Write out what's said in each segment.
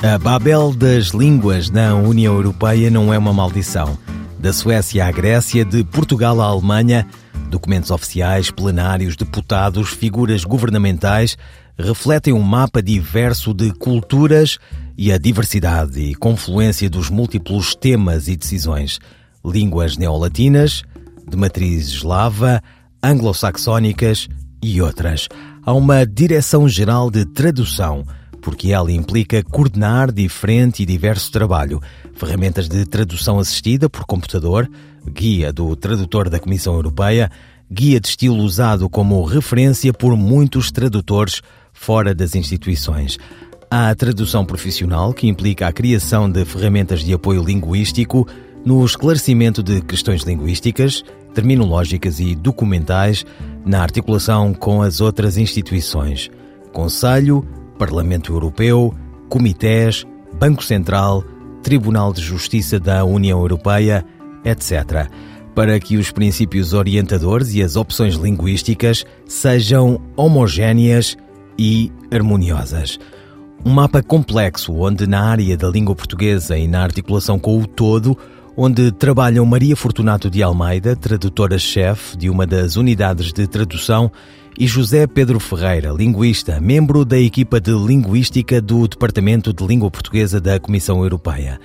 A Babel das línguas na União Europeia não é uma maldição. Da Suécia à Grécia, de Portugal à Alemanha, documentos oficiais, plenários, deputados, figuras governamentais refletem um mapa diverso de culturas e a diversidade e confluência dos múltiplos temas e decisões. Línguas neolatinas, de matriz eslava, anglo-saxónicas e outras. Há uma direção-geral de tradução porque ela implica coordenar diferente e diverso trabalho, ferramentas de tradução assistida por computador, guia do tradutor da Comissão Europeia, guia de estilo usado como referência por muitos tradutores fora das instituições. Há a tradução profissional, que implica a criação de ferramentas de apoio linguístico no esclarecimento de questões linguísticas, terminológicas e documentais, na articulação com as outras instituições. Conselho, Parlamento Europeu, comitês, Banco Central, Tribunal de Justiça da União Europeia, etc., para que os princípios orientadores e as opções linguísticas sejam homogéneas e harmoniosas. Um mapa complexo onde na área da língua portuguesa e na articulação com o todo, onde trabalham Maria Fortunato de Almeida, tradutora-chefe de uma das unidades de tradução, e José Pedro Ferreira, linguista, membro da equipa de linguística do Departamento de Língua Portuguesa da Comissão Europeia.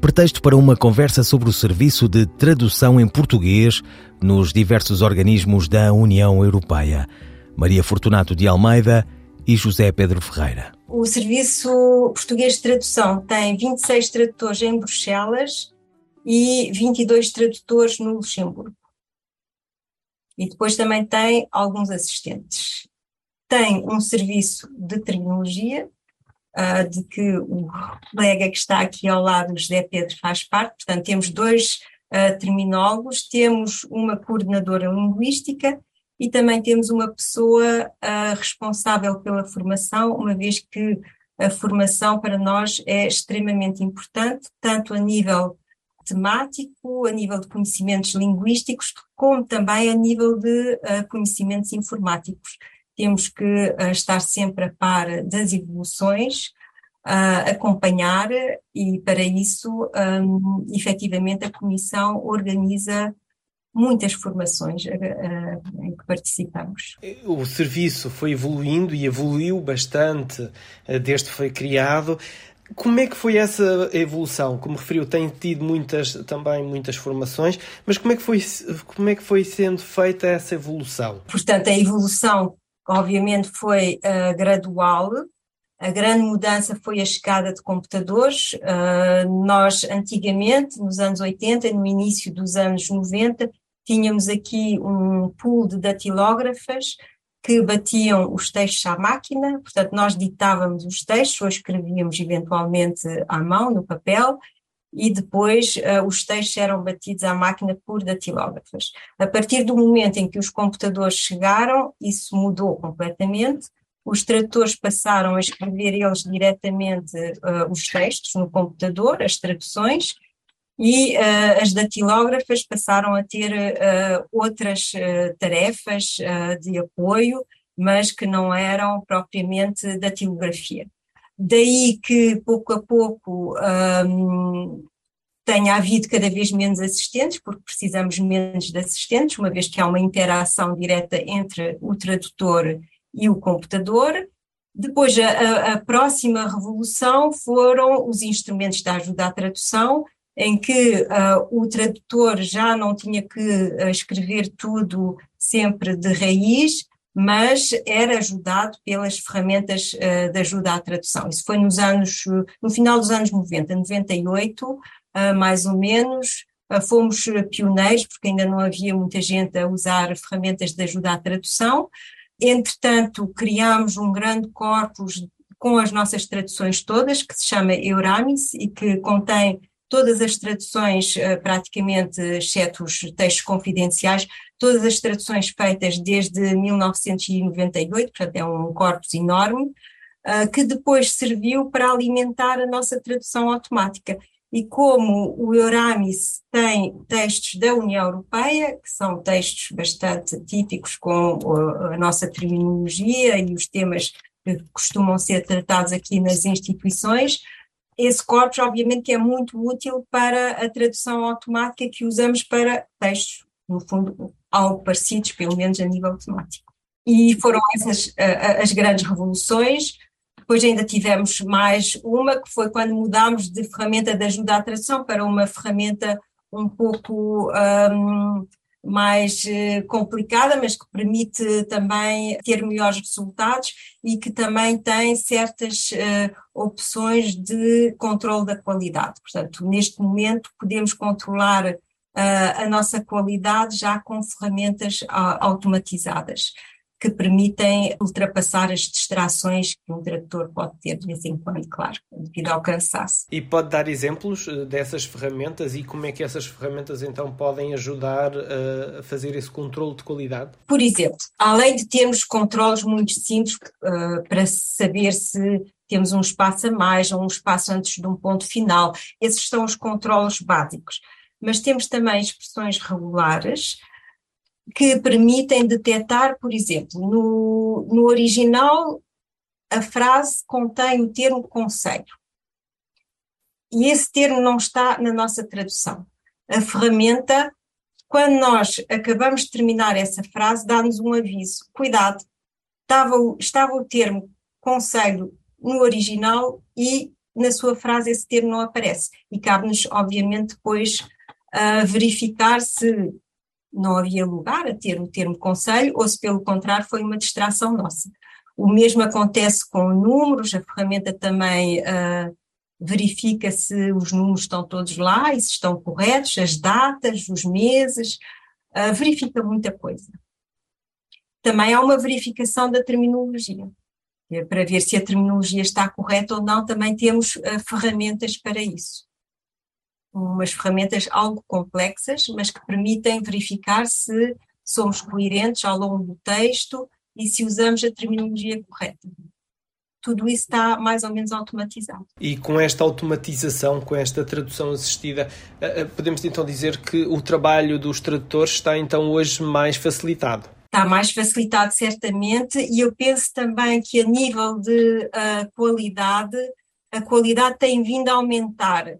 Pretexto para uma conversa sobre o serviço de tradução em português nos diversos organismos da União Europeia. Maria Fortunato de Almeida e José Pedro Ferreira. O Serviço Português de Tradução tem 26 tradutores em Bruxelas e 22 tradutores no Luxemburgo. E depois também tem alguns assistentes. Tem um serviço de terminologia, uh, de que o colega que está aqui ao lado, José Pedro, faz parte. Portanto, temos dois uh, terminólogos, temos uma coordenadora linguística e também temos uma pessoa uh, responsável pela formação, uma vez que a formação para nós é extremamente importante, tanto a nível temático, a nível de conhecimentos linguísticos, como também a nível de uh, conhecimentos informáticos. Temos que uh, estar sempre a par das evoluções, uh, acompanhar, e para isso, um, efetivamente, a Comissão organiza muitas formações em que participamos. O serviço foi evoluindo e evoluiu bastante desde que foi criado. Como é que foi essa evolução? Como referiu, tem tido muitas, também muitas formações, mas como é que foi, como é que foi sendo feita essa evolução? Portanto, a evolução, obviamente, foi uh, gradual. A grande mudança foi a chegada de computadores. Uh, nós, antigamente, nos anos 80, no início dos anos 90, tínhamos aqui um pool de datilógrafas que batiam os textos à máquina, portanto, nós ditávamos os textos ou escrevíamos eventualmente à mão, no papel, e depois uh, os textos eram batidos à máquina por datilógrafos. A partir do momento em que os computadores chegaram, isso mudou completamente. Os tradutores passaram a escrever eles diretamente uh, os textos no computador, as traduções, e uh, as datilógrafas passaram a ter uh, outras uh, tarefas de apoio, mas que não eram propriamente datilografia. Daí que pouco a pouco um, tenha havido cada vez menos assistentes, porque precisamos menos de assistentes, uma vez que há uma interação direta entre o tradutor e o computador. Depois, a, a próxima revolução foram os instrumentos de ajuda à tradução, em que uh, o tradutor já não tinha que uh, escrever tudo sempre de raiz, mas era ajudado pelas ferramentas uh, de ajuda à tradução. Isso foi nos anos, no final dos anos 90, 98, mais ou menos, fomos pioneiros, porque ainda não havia muita gente a usar ferramentas de ajuda à tradução. Entretanto, criámos um grande corpus com as nossas traduções todas, que se chama Euramis e que contém todas as traduções, praticamente, exceto os textos confidenciais, todas as traduções feitas desde 1998, portanto é um corpus enorme, que depois serviu para alimentar a nossa tradução automática. E como o Euramis tem textos da União Europeia, que são textos bastante típicos com a nossa terminologia e os temas que costumam ser tratados aqui nas instituições, esse corpus, obviamente, que é muito útil para a tradução automática que usamos para textos, no fundo, algo parecidos, pelo menos a nível temático. E foram essas as grandes revoluções. Depois ainda tivemos mais uma, que foi quando mudámos de ferramenta de ajuda à tradução para uma ferramenta um pouco um, mais eh, complicada, mas que permite também ter melhores resultados e que também tem certas uh, opções de controle da qualidade. Portanto, neste momento podemos controlar uh, a nossa qualidade já com ferramentas uh, automatizadas que permitem ultrapassar as distrações que um tradutor pode ter de vez em quando, claro, devido ao cansaço. E pode dar exemplos eh, dessas ferramentas e como é que essas ferramentas então podem ajudar eh, a fazer esse controle de qualidade? Por exemplo, além de termos controles muito simples uh, para saber se temos um espaço a mais ou um espaço antes de um ponto final, esses são os controles básicos. Mas temos também expressões regulares, que permitem detectar, por exemplo, no, no original a frase contém o termo conselho. E esse termo não está na nossa tradução. A ferramenta, quando nós acabamos de terminar essa frase, dá-nos um aviso. Cuidado, estava, estava o termo conselho no original e na sua frase esse termo não aparece. E cabe-nos, obviamente, depois uh, verificar se não havia lugar a ter o termo conselho, ou se pelo contrário foi uma distração nossa. O mesmo acontece com números, a ferramenta também uh, verifica se os números estão todos lá e se estão corretos, as datas, os meses, uh, verifica muita coisa. Também há uma verificação da terminologia. É para ver se a terminologia está correta ou não, também temos uh, ferramentas para isso umas ferramentas algo complexas, mas que permitem verificar se somos coerentes ao longo do texto e se usamos a terminologia correta. Tudo isso está mais ou menos automatizado. E com esta automatização, com esta tradução assistida, eh, eh, podemos então dizer que o trabalho dos tradutores está então hoje mais facilitado? Está mais facilitado, certamente, e eu penso também que a nível de uh, qualidade, a qualidade tem vindo a aumentar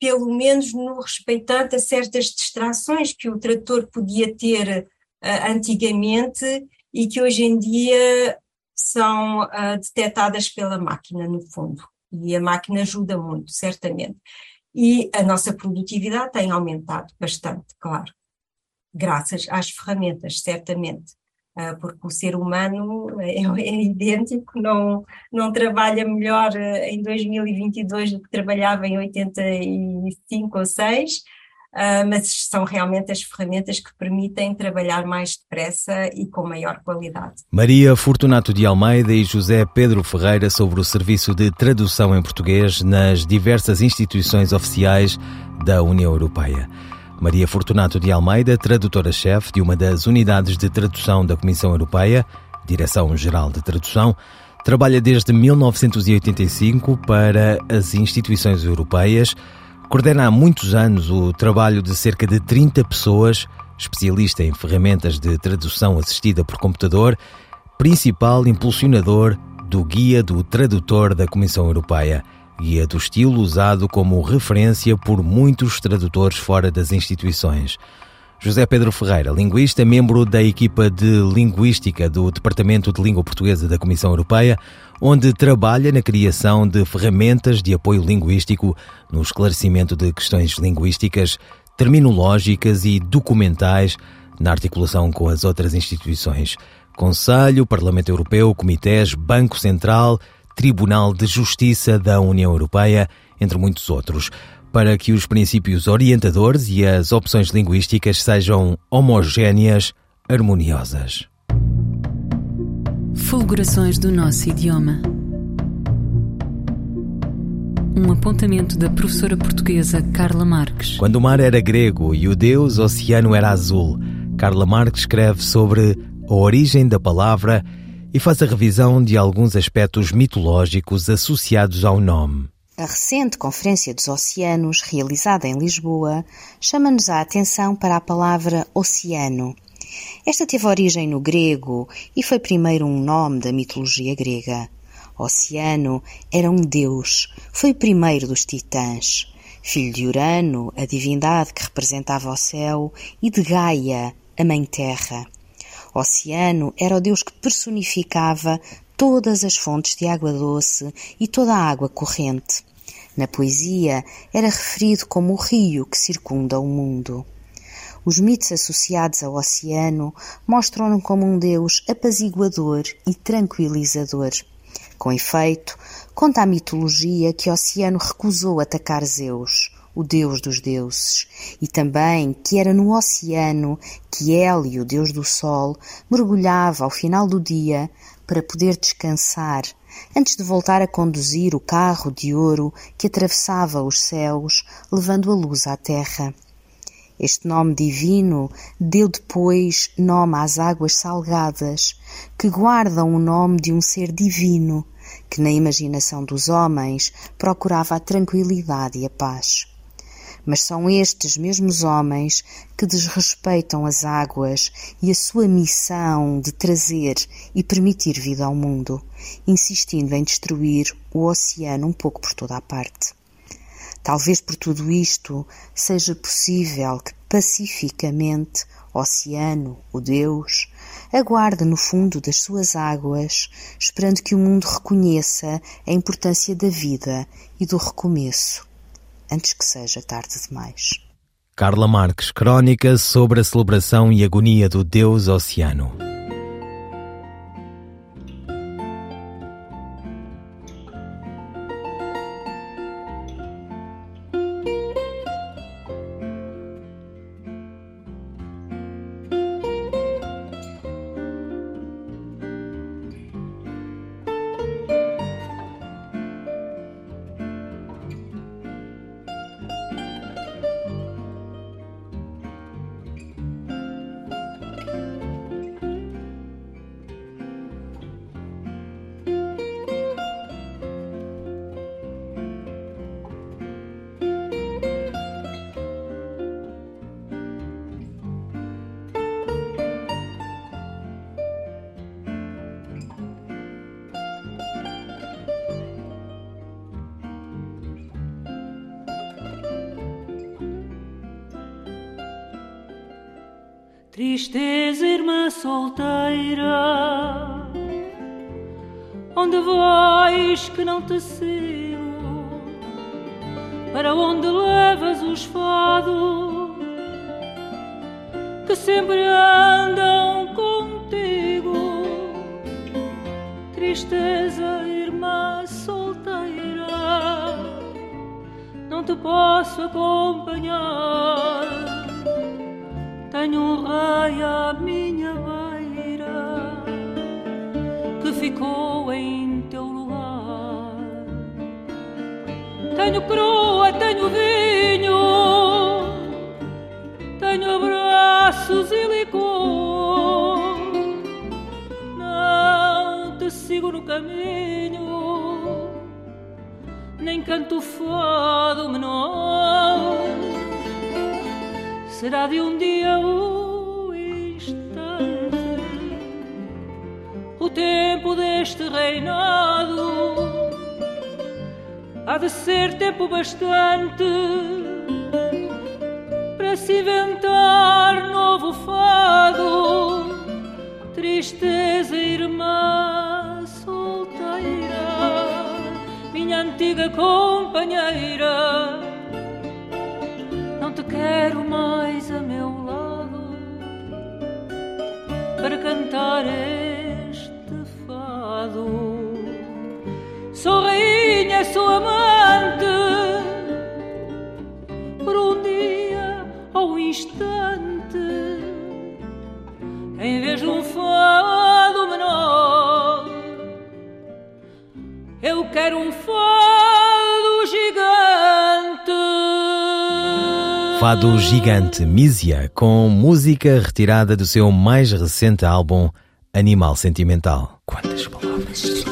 pelo menos no respeitante a certas distrações que o trator podia ter uh, antigamente e que hoje em dia são uh, detectadas pela máquina, no fundo. E a máquina ajuda muito, certamente. E a nossa produtividade tem aumentado bastante, claro, graças às ferramentas, certamente. Ah, porque o ser humano é, é, idêntico, não, não trabalha melhor ah, em 2022 do que trabalhava em 85 ou 6, ah, mas são realmente as ferramentas que permitem trabalhar mais depressa e com maior qualidade. Maria Fortunato de Almeida e José Pedro Ferreira sobre o serviço de tradução em português nas diversas instituições oficiais da União Europeia. Maria Fortunato de Almeida, tradutora-chefe de uma das unidades de tradução da Comissão Europeia, Direção-Geral de Tradução, trabalha desde 1985 para as instituições europeias, coordena há muitos anos o trabalho de cerca de 30 pessoas, especialista em ferramentas de tradução assistida por computador, principal impulsionador do Guia do Tradutor da Comissão Europeia guia do estilo usado como referência por muitos tradutores fora das instituições. José Pedro Ferreira, linguista, membro da equipa de Linguística do Departamento de Língua Portuguesa da Comissão Europeia, onde trabalha na criação de ferramentas de apoio linguístico no esclarecimento de questões linguísticas, terminológicas e documentais na articulação com as outras instituições. Conselho, Parlamento Europeu, Comitês, Banco Central, Tribunal de Justiça da União Europeia, entre muitos outros, para que os princípios orientadores e as opções linguísticas sejam homogéneas, harmoniosas. Fulgurações do nosso idioma. Um apontamento da professora portuguesa Carla Marques. Quando o mar era grego e o deus oceano era azul, Carla Marques escreve sobre a origem da palavra e faz a revisão de alguns aspectos mitológicos associados ao nome. A recente Conferência dos Oceanos, realizada em Lisboa, chama-nos a atenção para a palavra oceano. Esta teve origem no grego e foi primeiro um nome da mitologia grega. Oceano era um deus, foi o primeiro dos titãs. Filho de Urano, a divindade que representava o céu, e de Gaia, a Mãe Terra. Oceano era o deus que personificava todas as fontes de água doce e toda a água corrente. Na poesia era referido como o rio que circunda o mundo. Os mitos associados ao oceano mostram-no como um deus apaziguador e tranquilizador. Com efeito, conta a mitologia que Oceano recusou atacar Zeus, o deus dos deuses, e também que era no oceano que Hélio, o deus do sol, mergulhava ao final do dia para poder descansar antes de voltar a conduzir o carro de ouro que atravessava os céus, levando a luz à terra. Este nome divino deu depois nome às águas salgadas, que guardam o nome de um ser divino, que na imaginação dos homens procurava a tranquilidade e a paz. Mas são estes mesmos homens que desrespeitam as águas e a sua missão de trazer e permitir vida ao mundo, insistindo em destruir o oceano um pouco por toda a parte. Talvez por tudo isto seja possível que pacificamente Oceano, o Deus, aguarde no fundo das suas águas, esperando que o mundo reconheça a importância da vida e do recomeço antes que seja tarde demais. Carla Marques, crónica sobre a celebração e agonia do Deus Oceano. Tristeza, irmã solteira, onde vais que não te sigo? Para onde levas os fados que sempre andam contigo? Tristeza, irmã solteira, não te posso acompanhar tenho um à minha beira que ficou em teu lugar. Tenho crua, tenho vinho, tenho abraços e licor. Não te sigo no caminho, nem canto fado menor será de um dia o instante, o tempo deste reinado há de ser tempo bastante para se inventar novo fado, tristeza, irmã solteira, minha antiga companheira. Quero mais cantar este fado. Sou rainha, sou amante por um dia ou um instante, em vez de um fado menor. Eu quero um fado Fado gigante Mísia, com música retirada do seu mais recente álbum Animal Sentimental. Quantas palavras?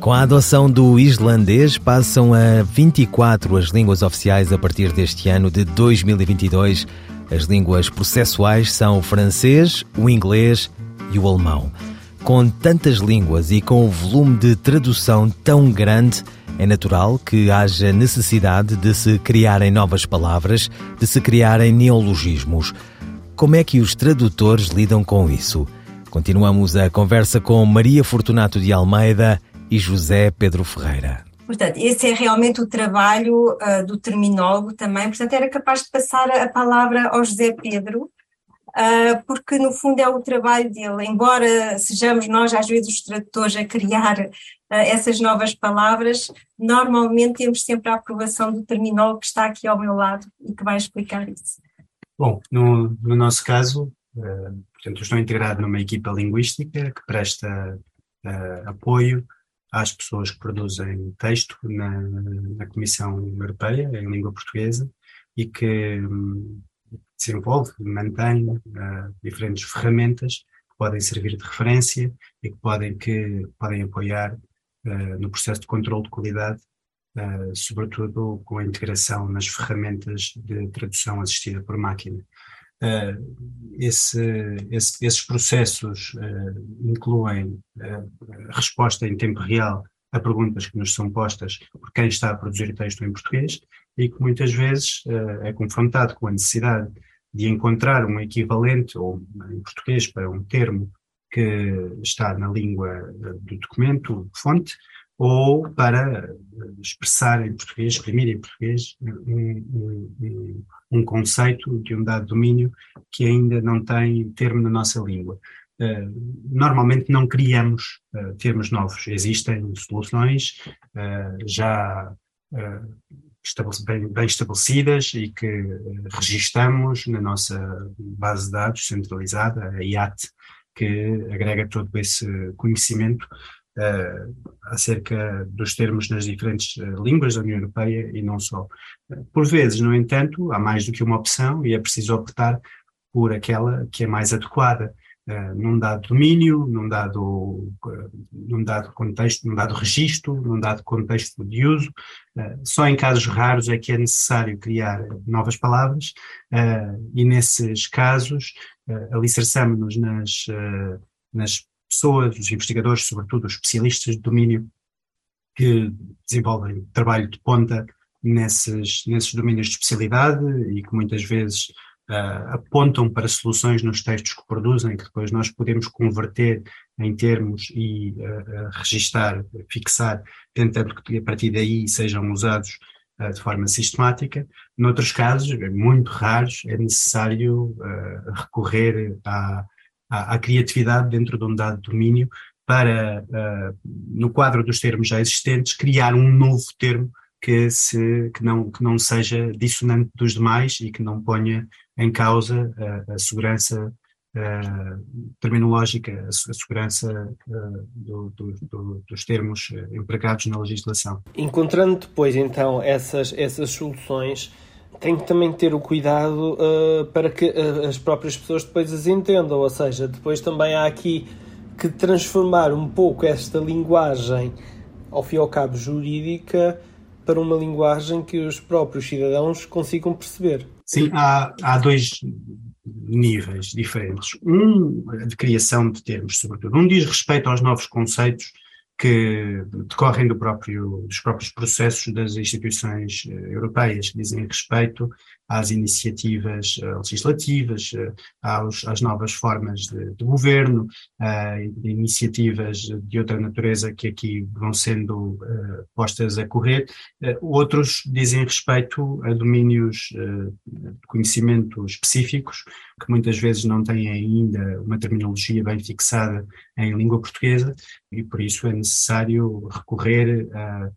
Com a adoção do islandês, passam a 24 as línguas oficiais a partir deste ano de 2022. As línguas processuais são o francês, o inglês e o alemão. Com tantas línguas e com o volume de tradução tão grande, é natural que haja necessidade de se criarem novas palavras, de se criarem neologismos. Como é que os tradutores lidam com isso? Continuamos a conversa com Maria Fortunato de Almeida e José Pedro Ferreira. Portanto, esse é realmente o trabalho uh, do terminólogo também. Portanto, era capaz de passar a palavra ao José Pedro, uh, porque no fundo é o trabalho dele. Embora sejamos nós, às vezes, os tradutores a criar essas novas palavras, normalmente temos sempre a aprovação do terminólogo que está aqui ao meu lado e que vai explicar isso. Bom, no, no nosso caso, portanto, eu estou integrado numa equipa linguística que presta apoio às pessoas que produzem texto na, na Comissão Europeia em língua portuguesa e que um, desenvolve, mantém uh, diferentes ferramentas que podem servir de referência e que podem, que podem apoiar no processo de controle de qualidade, uh, sobretudo com a integração nas ferramentas de tradução assistida por máquina. Uh, esse, esse, esses processos incluem resposta em tempo real a perguntas que nos são postas por quem está a produzir texto em português e que muitas vezes é confrontado com a necessidade de encontrar um equivalente ou em português para um termo que está na língua do documento, fonte, ou para expressar em português, exprimir em português um, um, um, conceito de um dado domínio que ainda não tem termo na nossa língua. Normalmente não criamos termos novos, existem soluções já bem, bem, estabelecidas e que registamos na nossa base de dados centralizada, a IAT, que agrega todo esse conhecimento uh, acerca dos termos nas diferentes uh, línguas da União Europeia e não só. Por vezes, no entanto, há mais do que uma opção e é preciso optar por aquela que é mais adequada. Uh, num dado domínio, num dado, uh, num dado contexto, num dado registro, num dado contexto de uso. Uh, só em casos raros é que é necessário criar novas palavras e nesses casos alicerçamos-nos nas, nas pessoas, os investigadores, sobretudo os especialistas de domínio, que desenvolvem trabalho de ponta nesses, nesses domínios de especialidade e que muitas vezes uh, apontam para soluções nos textos que produzem, que depois nós podemos converter em termos e uh, registar, fixar, tentando que a partir daí sejam usados uh, de forma sistemática. Noutros casos, muito raros, é necessário recorrer a à, à criatividade dentro de um dado domínio para, uh, no quadro dos termos já existentes, criar um novo termo que, se, que, não, que não seja dissonante dos demais e que não ponha em causa uh, a segurança terminológica, a, a segurança do, do, do, dos termos empregados na legislação. Encontrando depois, então, essas, essas soluções, tem que também ter o cuidado uh, para que uh, as próprias pessoas depois as entendam, ou seja, depois também há aqui que transformar um pouco esta linguagem, ao fim e ao cabo jurídica, para uma linguagem que os próprios cidadãos consigam perceber. Sim, há, há dois níveis diferentes. Um de criação de termos, sobretudo. Um diz respeito aos novos conceitos que decorrem do próprio, dos próprios processos das instituições eh, europeias, que dizem respeito às iniciativas eh, legislativas, eh, aos, às novas formas de, de governo, a iniciativas de outra natureza que aqui vão sendo postas a correr. Outros dizem respeito a domínios de conhecimento específicos, que muitas vezes não têm ainda uma terminologia bem fixada em língua portuguesa, e por isso é necessário recorrer a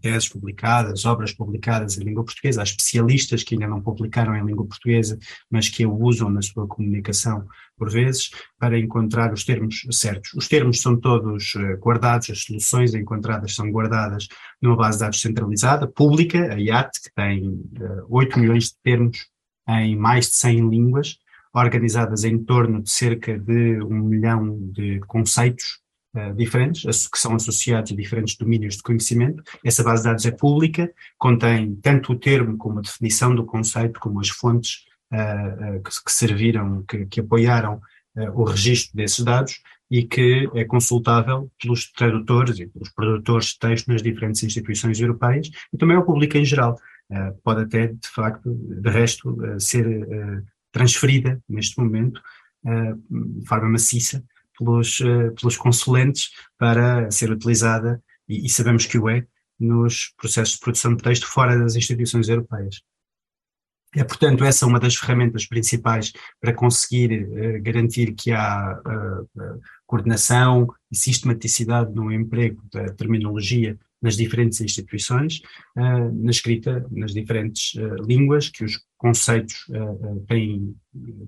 teses publicadas, obras publicadas em língua portuguesa, há especialistas que ainda não publicaram em língua portuguesa, mas que a usam na sua comunicação por vezes, para encontrar os termos certos. Os termos são todos eh, guardados, as soluções encontradas são guardadas numa base de dados centralizada, pública, a IAT, que tem uh, eh, 8 milhões de termos em mais de 100 línguas, organizadas em torno de cerca de um milhão de conceitos uh, diferentes, que são associados a diferentes domínios de conhecimento. Essa base de dados é pública, contém tanto o termo como a definição do conceito, como as fontes uh, que, que, serviram, que, que apoiaram o registro desses dados e que é consultável pelos tradutores e pelos produtores de texto nas diferentes instituições europeias e também ao público em geral. pode até, de facto, de resto, ser transferida neste momento de forma maciça pelos, pelos consulentes para ser utilizada, e, e sabemos que o é, nos processos de produção de texto fora das instituições europeias. É, portanto, essa é uma das ferramentas principais para conseguir uh, garantir que há uh, coordenação e sistematicidade no emprego da terminologia nas diferentes instituições, na escrita nas diferentes línguas, que os conceitos têm,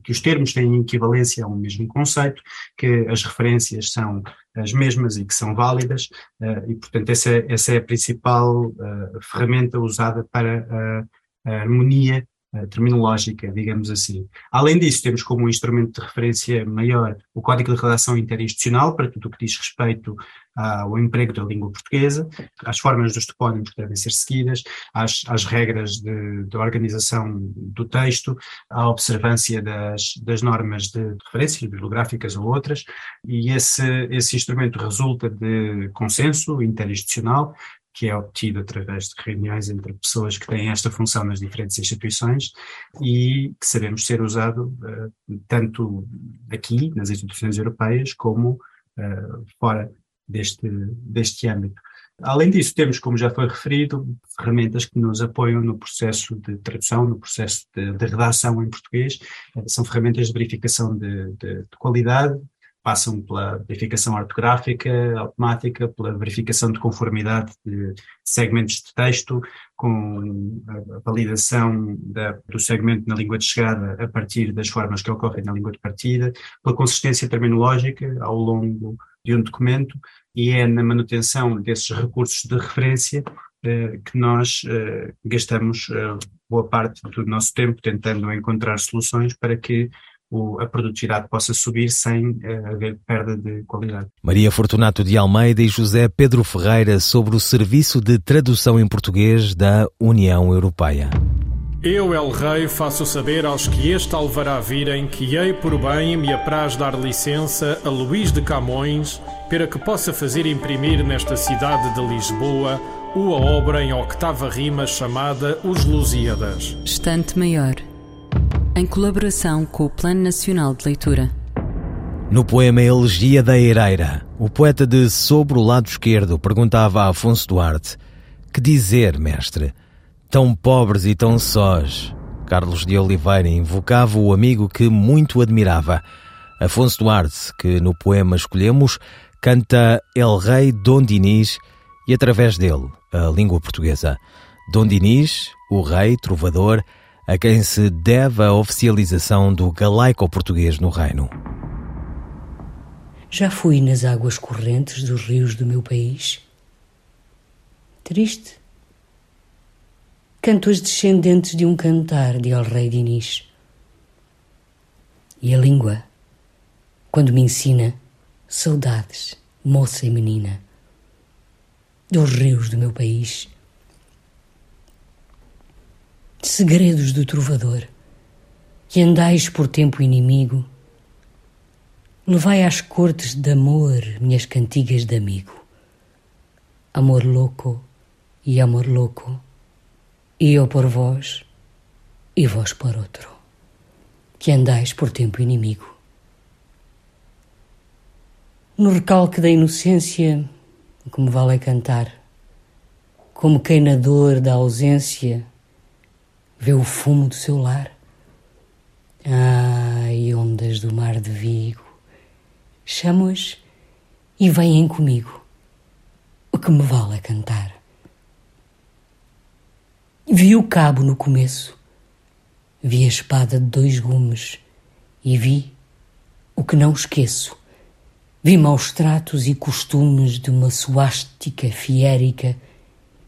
que os termos têm equivalência a um mesmo conceito, que as referências são as mesmas e que são válidas, e portanto essa, essa é a principal ferramenta usada para a harmonia eh, terminológica, digamos assim. Além disso, temos como um instrumento de referência maior o Código de Redação Interinstitucional, para tudo o que diz respeito ao emprego da língua portuguesa, às formas dos topónimos que devem ser seguidas, às, às regras de, de, organização do texto, à observância das, das normas de, de referência, bibliográficas ou outras, e esse, esse instrumento resulta de consenso interinstitucional que é obtido através de reuniões entre pessoas que têm esta função nas diferentes instituições e que sabemos ser usado uh, tanto aqui, nas instituições europeias, como uh, fora deste, deste âmbito. Além disso, temos, como já foi referido, ferramentas que nos apoiam no processo de tradução, no processo de, de redação em português. São ferramentas de verificação de, de, de qualidade, passam pela verificação ortográfica automática, pela verificação de conformidade de segmentos de texto, com a validação da, do segmento na língua de chegada a partir das formas que ocorrem na língua de partida, pela consistência terminológica ao longo de um documento, e é na manutenção desses recursos de referência eh, que nós eh, gastamos eh, boa parte do nosso tempo tentando encontrar soluções para que a produtividade possa subir sem uh, haver perda de qualidade. Maria Fortunato de Almeida e José Pedro Ferreira sobre o Serviço de Tradução em Português da União Europeia. Eu, El Rei, faço saber aos que este alvará virem que hei por bem me apraz dar licença a Luís de Camões para que possa fazer imprimir nesta cidade de Lisboa uma obra em octava rima chamada Os Lusíadas. Estante Maior em colaboração com o Plano Nacional de Leitura. No poema Elegia da Eireira, o poeta de Sobre o Lado Esquerdo perguntava a Afonso Duarte: Que dizer, mestre? Tão pobres e tão sós. Carlos de Oliveira invocava o amigo que muito admirava. Afonso Duarte, que no poema escolhemos, canta El Rei Dom Dinis e, através dele, a língua portuguesa. Dom Dinis, o rei, trovador, a quem se deve a oficialização do galaico-português no Reino. Já fui nas águas correntes dos rios do meu país. Triste. Canto as descendentes de um cantar de El Rei Dinis. E a língua, quando me ensina saudades, moça e menina, dos rios do meu país segredos do trovador, que andais por tempo inimigo, levai às cortes de amor minhas cantigas de amigo. Amor louco e amor louco, e eu por vós e vós por outro, que andais por tempo inimigo. No recalque da inocência, como vale cantar, como quem na dor da ausência vê o fumo do seu lar. Ai, ondas do mar de Vigo, chamo-as e vêm comigo. O que me vale é cantar. Vi o cabo no começo, vi a espada de dois gumes e vi o que não esqueço. Vi maus tratos e costumes de uma suástica fiérica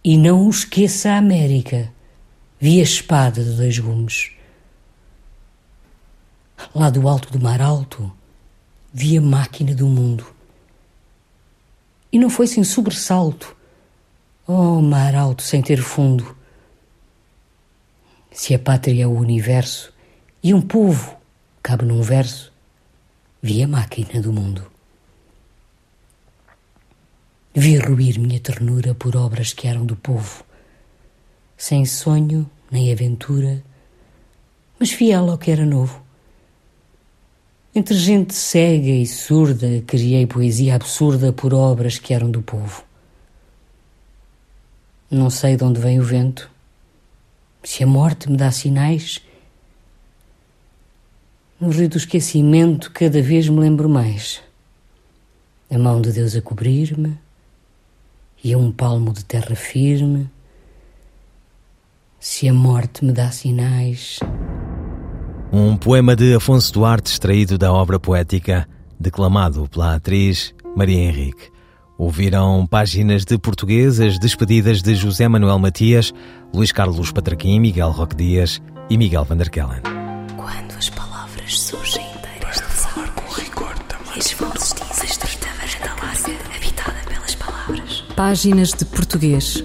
e não esqueça a América. Vi a espada de dois gumes. Lá do alto do mar alto, vi a máquina do mundo. E não foi sem sobressalto. Oh, mar alto sem ter fundo. Se a pátria é o universo e um povo cabe num verso, vi a máquina do mundo. Vi ruir minha ternura por obras que eram do povo, sem sonho nem aventura, mas fiel ao que era novo. Entre gente cega e surda, criei poesia absurda por obras que eram do povo. Não sei de onde vem o vento, se a morte me dá sinais. No rio do esquecimento, cada vez me lembro mais. A mão de Deus a cobrir-me e um palmo de terra firme. Se a morte me dá sinais. Um poema de Afonso Duarte extraído da obra poética, declamado pela atriz Maria Henrique. Ouviram páginas de portuguesas despedidas de José Manuel Matias, Luís Carlos Patraquim, Miguel Roque Dias e Miguel Vanderkellen. Quando as palavras surgem inteiras de falar com rigor também. E as vozes dizem estreita varanda larga, habitada pelas palavras. Páginas de Português.